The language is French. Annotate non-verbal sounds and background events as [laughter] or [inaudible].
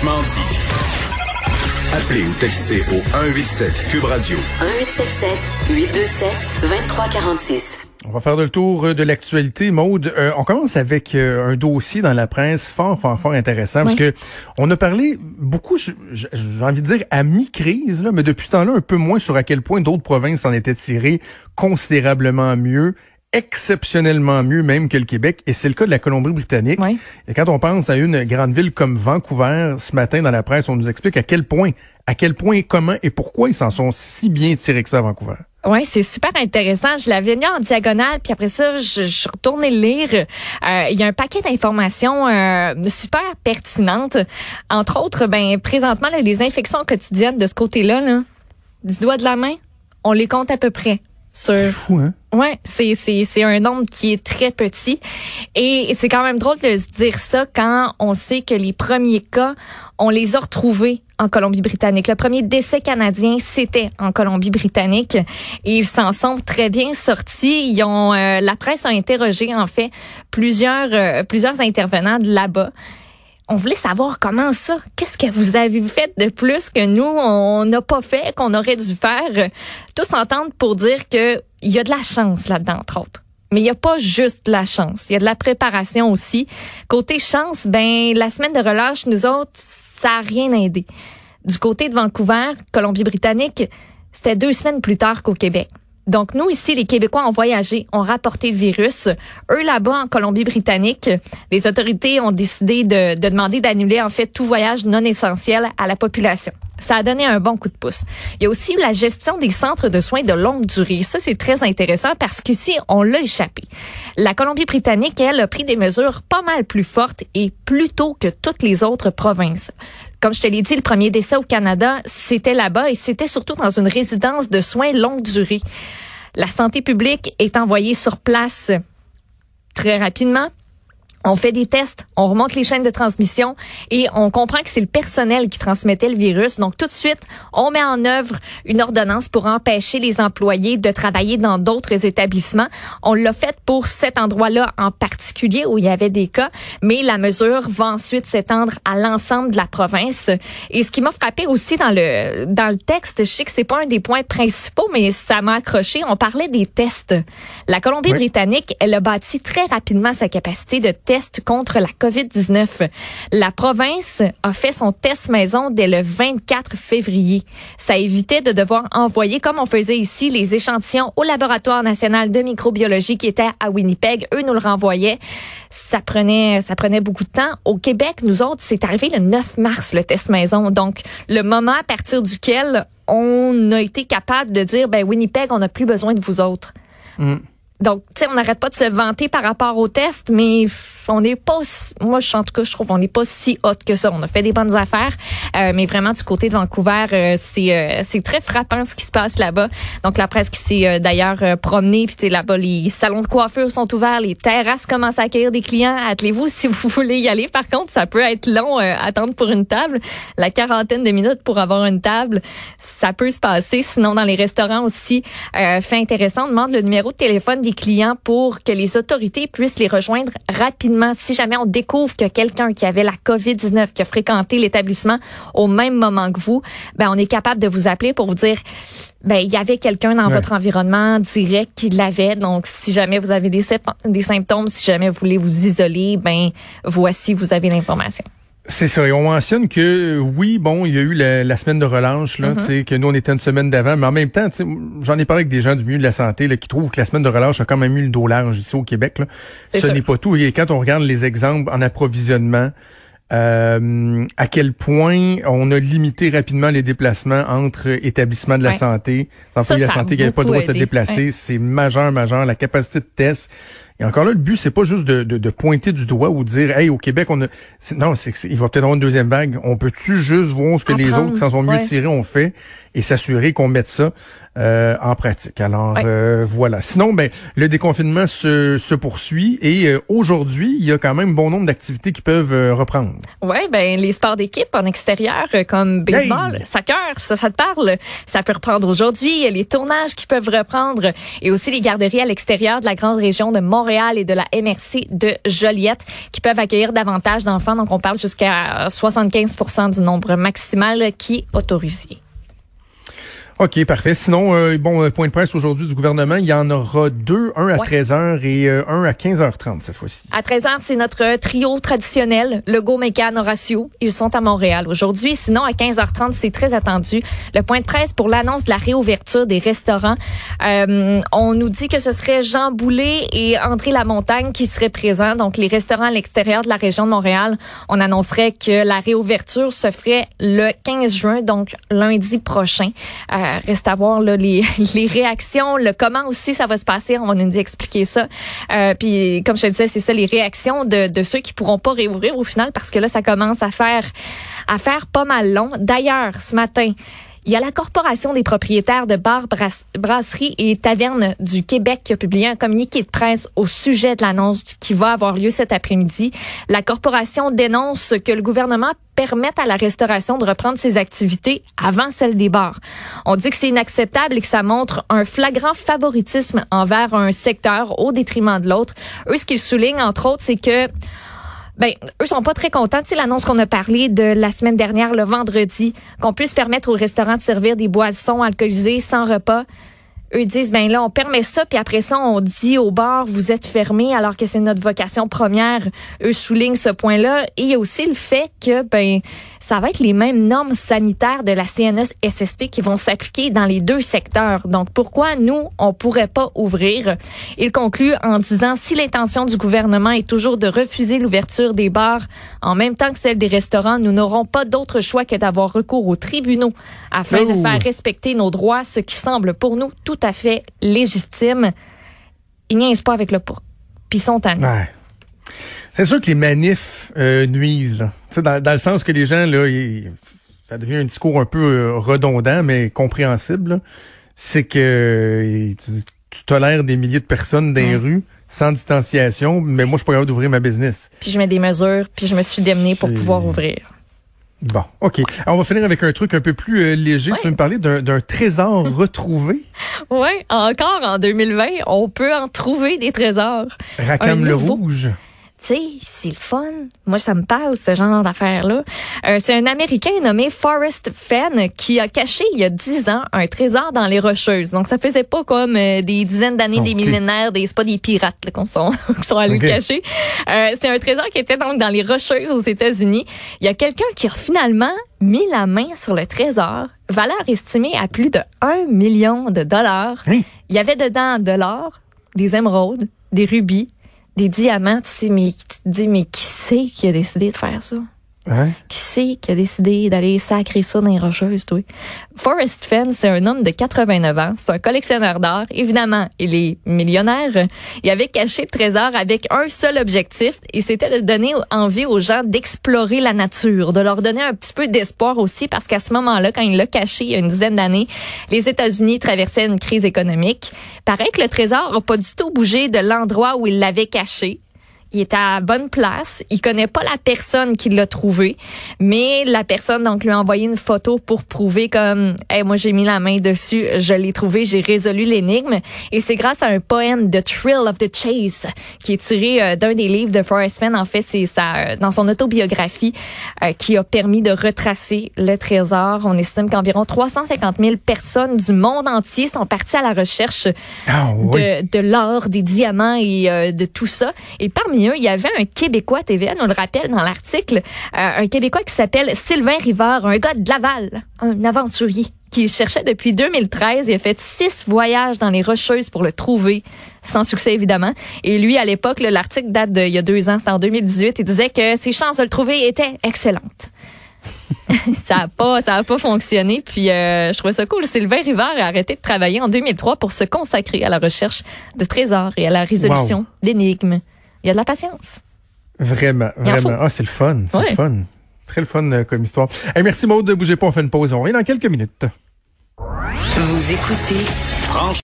Franchement dit. Appelez ou textez au 187 Cube Radio. 1877 827 2346. On va faire le tour de l'actualité. Maude, euh, on commence avec euh, un dossier dans la presse fort, fort, fort intéressant parce que on a parlé beaucoup, j'ai envie de dire à mi-crise, là, mais depuis ce temps-là, un peu moins sur à quel point d'autres provinces en étaient tirées considérablement mieux exceptionnellement mieux même que le Québec, et c'est le cas de la Colombie-Britannique. Oui. Et quand on pense à une grande ville comme Vancouver, ce matin dans la presse, on nous explique à quel point, à quel point, comment et pourquoi ils s'en sont si bien tirés que ça à Vancouver. Ouais, c'est super intéressant. Je l'avais lu en diagonale, puis après ça, je, je retournais le lire. Euh, Il y a un paquet d'informations euh, super pertinentes. Entre autres, ben présentement, là, les infections quotidiennes de ce côté-là, là, du doigt de la main, on les compte à peu près. Sur... C'est fou, hein? Ouais, c'est c'est c'est un nombre qui est très petit et c'est quand même drôle de se dire ça quand on sait que les premiers cas, on les a retrouvés en Colombie-Britannique. Le premier décès canadien, c'était en Colombie-Britannique et ils s'en sont très bien sortis. Ils ont euh, la presse a interrogé en fait plusieurs euh, plusieurs intervenants de là-bas on voulait savoir comment ça. Qu'est-ce que vous avez fait de plus que nous, on n'a pas fait, qu'on aurait dû faire? Tous s'entendent pour dire que il y a de la chance là-dedans, entre autres. Mais il n'y a pas juste de la chance. Il y a de la préparation aussi. Côté chance, ben, la semaine de relâche, nous autres, ça a rien aidé. Du côté de Vancouver, Colombie-Britannique, c'était deux semaines plus tard qu'au Québec. Donc, nous, ici, les Québécois ont voyagé, ont rapporté le virus. Eux, là-bas, en Colombie-Britannique, les autorités ont décidé de, de demander d'annuler, en fait, tout voyage non essentiel à la population. Ça a donné un bon coup de pouce. Il y a aussi la gestion des centres de soins de longue durée. Ça, c'est très intéressant parce qu'ici, on l'a échappé. La Colombie-Britannique, elle, a pris des mesures pas mal plus fortes et plus tôt que toutes les autres provinces. Comme je te l'ai dit, le premier décès au Canada, c'était là-bas et c'était surtout dans une résidence de soins longue durée. La santé publique est envoyée sur place très rapidement. On fait des tests, on remonte les chaînes de transmission et on comprend que c'est le personnel qui transmettait le virus. Donc tout de suite, on met en œuvre une ordonnance pour empêcher les employés de travailler dans d'autres établissements. On l'a fait pour cet endroit-là en particulier où il y avait des cas, mais la mesure va ensuite s'étendre à l'ensemble de la province. Et ce qui m'a frappé aussi dans le dans le texte, je sais que c'est pas un des points principaux, mais ça m'a accroché. On parlait des tests. La Colombie-Britannique, elle a bâti très rapidement sa capacité de contre la COVID-19. La province a fait son test maison dès le 24 février. Ça évitait de devoir envoyer, comme on faisait ici, les échantillons au laboratoire national de microbiologie qui était à Winnipeg. Eux nous le renvoyaient. Ça prenait, ça prenait beaucoup de temps. Au Québec, nous autres, c'est arrivé le 9 mars, le test maison. Donc, le moment à partir duquel on a été capable de dire, ben, Winnipeg, on n'a plus besoin de vous autres. Donc, tu sais, on n'arrête pas de se vanter par rapport au test, mais on n'est pas, moi, je, en tout cas, je trouve, on n'est pas si hot que ça. On a fait des bonnes affaires, euh, mais vraiment du côté de Vancouver, euh, c'est euh, c'est très frappant ce qui se passe là-bas. Donc, la presse qui s'est euh, d'ailleurs euh, promenée, puis tu sais, là-bas, les salons de coiffure sont ouverts, les terrasses commencent à accueillir des clients. Attelez-vous si vous voulez y aller. Par contre, ça peut être long euh, attendre pour une table. La quarantaine de minutes pour avoir une table, ça peut se passer. Sinon, dans les restaurants aussi, fait intéressant, on demande le numéro de téléphone clients pour que les autorités puissent les rejoindre rapidement. Si jamais on découvre que quelqu'un qui avait la COVID-19, qui a fréquenté l'établissement au même moment que vous, ben on est capable de vous appeler pour vous dire ben il y avait quelqu'un dans Ouais. votre environnement direct qui l'avait. Donc si jamais vous avez des, des symptômes, si jamais vous voulez vous isoler, ben voici vous avez l'information. C'est ça. Et on mentionne que oui, bon, il y a eu la, la semaine de relâche, là, sais, que nous on était une semaine d'avant, mais en même temps, j'en ai parlé avec des gens du milieu de la santé là, qui trouvent que la semaine de relâche a quand même eu le dos large ici au Québec. Là. Ce n'est pas tout. Et quand on regarde les exemples en approvisionnement, euh, à quel point on a limité rapidement les déplacements entre établissements de la santé, Ça, de la santé qui n'avaient pas le droit de se déplacer, c'est majeur, majeur. La capacité de test. Et encore là, le but, c'est pas juste de, de, de pointer du doigt ou de dire, hey, au Québec, on a, non, c'est, il va peut-être avoir une deuxième vague. On peut-tu juste voir ce que les autres qui s'en sont mieux ouais. tirés ont fait et s'assurer qu'on mette ça euh, en pratique? Alors Ouais. euh, voilà. Sinon, ben le déconfinement se, se poursuit et euh, aujourd'hui, il y a quand même bon nombre d'activités qui peuvent euh, reprendre. Ouais, ben les sports d'équipe en extérieur euh, comme baseball, Hey! soccer, ça, ça te parle? Ça peut reprendre aujourd'hui. Il y a Les tournages qui peuvent reprendre et aussi les garderies à l'extérieur de la grande région de Montréal Et de la MRC de Joliette qui peuvent accueillir davantage d'enfants. Donc, on parle jusqu'à 75% du nombre maximal qui est autorisé. OK, parfait. Sinon, euh, bon, euh, point de presse aujourd'hui du gouvernement, il y en aura deux, un à 13h et euh, un à 15h30 cette fois-ci. À 13h, c'est notre trio traditionnel, Legault, Mécan, Horacio. Ils sont à Montréal aujourd'hui. Sinon, à 15h30, c'est très attendu. Le point de presse pour l'annonce de la réouverture des restaurants. on nous dit que ce serait Jean Boulet et André Lamontagne qui seraient présents. Donc, les restaurants à l'extérieur de la région de Montréal. On annoncerait que la réouverture se ferait le 15 juin, donc lundi prochain reste à voir [laughs] les réactions, le comment aussi ça va se passer. On va nous expliquer ça. Euh, puis comme je te disais, c'est ça les réactions de, de ceux qui pourront pas réouvrir au final parce que là ça commence à faire à faire pas mal long. D'ailleurs, ce matin, il y a la Corporation des propriétaires de bars, brasseries et tavernes du Québec qui a publié un communiqué de presse au sujet de l'annonce qui va avoir lieu cet après-midi. La corporation dénonce que le gouvernement permette à la restauration de reprendre ses activités avant celle des bars. On dit que c'est inacceptable et que ça montre un flagrant favoritisme envers un secteur au détriment de l'autre. Eux, ce qu'ils soulignent, entre autres, c'est que ben, eux sont pas très contents. C'est l'annonce qu'on a parlé de la semaine dernière, le vendredi, qu'on puisse permettre aux restaurants de servir des boissons alcoolisées sans repas. Eux disent, ben là, on permet ça, puis après ça, on dit au bar, vous êtes fermés, alors que c'est notre vocation première. Eux soulignent ce point-là. Et il y a aussi le fait que, ben, ça va être les mêmes normes sanitaires de la CNES-SST qui vont s'appliquer dans les deux secteurs. Donc, pourquoi nous, on pourrait pas ouvrir? Il conclut en disant, si l'intention du gouvernement est toujours de refuser l'ouverture des bars en même temps que celle des restaurants, nous n'aurons pas d'autre choix que d'avoir recours aux tribunaux afin de faire respecter nos droits, ce qui semble pour nous tout à fait légitime. Ils niaisent pas avec le pour. Puis ils sont Ouais. C'est sûr que les manifs euh, nuisent. Dans, dans, le sens que les gens, là, ça devient un discours un peu euh, redondant, mais compréhensible. C'est que tu, tolères des milliers de personnes dans les rues sans distanciation, mais moi, je suis pas capable d'ouvrir ma business. Puis je mets des mesures, puis je me suis démenée pour pouvoir ouvrir. Bon, OK. Alors, on va finir avec un truc un peu plus euh, léger. Tu veux me parler d'un trésor [laughs] retrouvé? Oui, encore en 2020, on peut en trouver des trésors. Racam le rouge tu sais, c'est le fun. Moi, ça me parle, ce genre d'affaires-là. Euh, c'est un Américain nommé Forrest Fenn qui a caché il y a dix ans un trésor dans les Rocheuses. Donc, ça faisait pas comme euh, des dizaines d'années, des millénaires, des, c'est pas des pirates qui sont, [laughs] sont allés le cacher. Euh, c'est un trésor qui était donc dans les Rocheuses aux États-Unis. Il y a quelqu'un qui a finalement mis la main sur le trésor, valeur estimée à plus de un million de dollars. Il y avait dedans de l'or, des émeraudes, des rubis, des diamants, tu sais, mais tu dis, mais qui c'est qui a décidé de faire ça? Qui c'est qui a décidé d'aller sacrer ça dans les rocheuses, toi? Forrest Fenn, c'est un homme de 89 ans. C'est un collectionneur d'art. Évidemment, il est millionnaire. Il avait caché le trésor avec un seul objectif et c'était de donner envie aux gens d'explorer la nature, de leur donner un petit peu d'espoir aussi parce qu'à ce moment-là, quand il l'a caché il y a une dizaine d'années, les États-Unis traversaient une crise économique. Paraît que le trésor n'a pas du tout bougé de l'endroit où il l'avait caché il est à bonne place. Il connaît pas la personne qui l'a trouvé, mais la personne donc lui a envoyé une photo pour prouver comme, hey, moi j'ai mis la main dessus, je l'ai trouvé, j'ai résolu l'énigme. Et c'est grâce à un poème The Thrill of the Chase qui est tiré euh, d'un des livres de Forrest Fenn. En fait, c'est ça euh, dans son autobiographie euh, qui a permis de retracer le trésor. On estime qu'environ 350 000 personnes du monde entier sont parties à la recherche ah de, de l'or, des diamants et de tout ça. Et parmi il y avait un Québécois, TVN, on le rappelle dans l'article, euh, un Québécois qui s'appelle Sylvain Rivard, un gars de Laval, un aventurier qui cherchait depuis 2013. Il a fait six voyages dans les Rocheuses pour le trouver, sans succès évidemment. Et lui, à l'époque, l'article date d'il y a deux ans, c'était en 2018. Il disait que ses chances de le trouver étaient excellentes. [laughs] ça n'a pas, ça a pas fonctionné. Puis euh, je trouvais ça cool. Sylvain Rivard a arrêté de travailler en 2003 pour se consacrer à la recherche de trésors et à la résolution d'énigmes. Il y a de la patience. Vraiment, vraiment. Ah, c'est le fun. C'est le fun. Très le fun euh, comme histoire. Hey, merci Maud, bougez pas, on fait une pause. On revient dans quelques minutes. Vous écoutez